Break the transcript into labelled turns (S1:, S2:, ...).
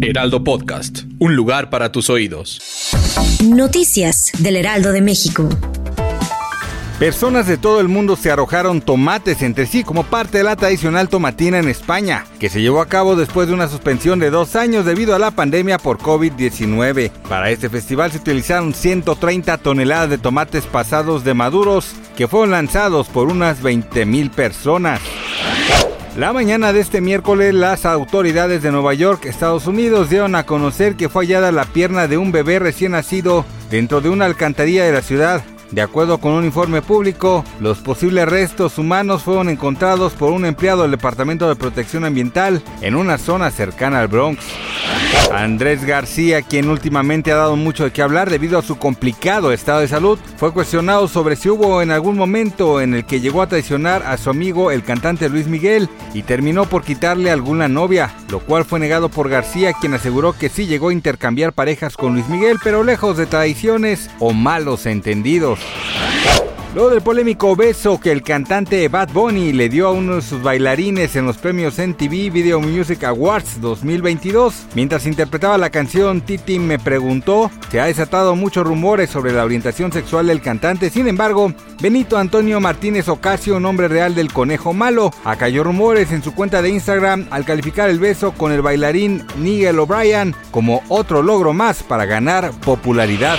S1: Heraldo Podcast, un lugar para tus oídos.
S2: Noticias del Heraldo de México.
S3: Personas de todo el mundo se arrojaron tomates entre sí como parte de la tradicional tomatina en España, que se llevó a cabo después de una suspensión de dos años debido a la pandemia por COVID-19. Para este festival se utilizaron 130 toneladas de tomates pasados de maduros que fueron lanzados por unas 20 mil personas. La mañana de este miércoles, las autoridades de Nueva York, Estados Unidos, dieron a conocer que fue hallada la pierna de un bebé recién nacido dentro de una alcantarilla de la ciudad. De acuerdo con un informe público, los posibles restos humanos fueron encontrados por un empleado del Departamento de Protección Ambiental en una zona cercana al Bronx. Andrés García, quien últimamente ha dado mucho de qué hablar debido a su complicado estado de salud, fue cuestionado sobre si hubo en algún momento en el que llegó a traicionar a su amigo el cantante Luis Miguel y terminó por quitarle alguna novia, lo cual fue negado por García, quien aseguró que sí llegó a intercambiar parejas con Luis Miguel, pero lejos de traiciones o malos entendidos. Luego del polémico beso que el cantante Bad Bunny le dio a uno de sus bailarines en los premios MTV Video Music Awards 2022, mientras interpretaba la canción Titi me preguntó, se ha desatado muchos rumores sobre la orientación sexual del cantante, sin embargo, Benito Antonio Martínez Ocasio, nombre real del conejo malo, acalló rumores en su cuenta de Instagram al calificar el beso con el bailarín Nigel O'Brien como otro logro más para ganar popularidad.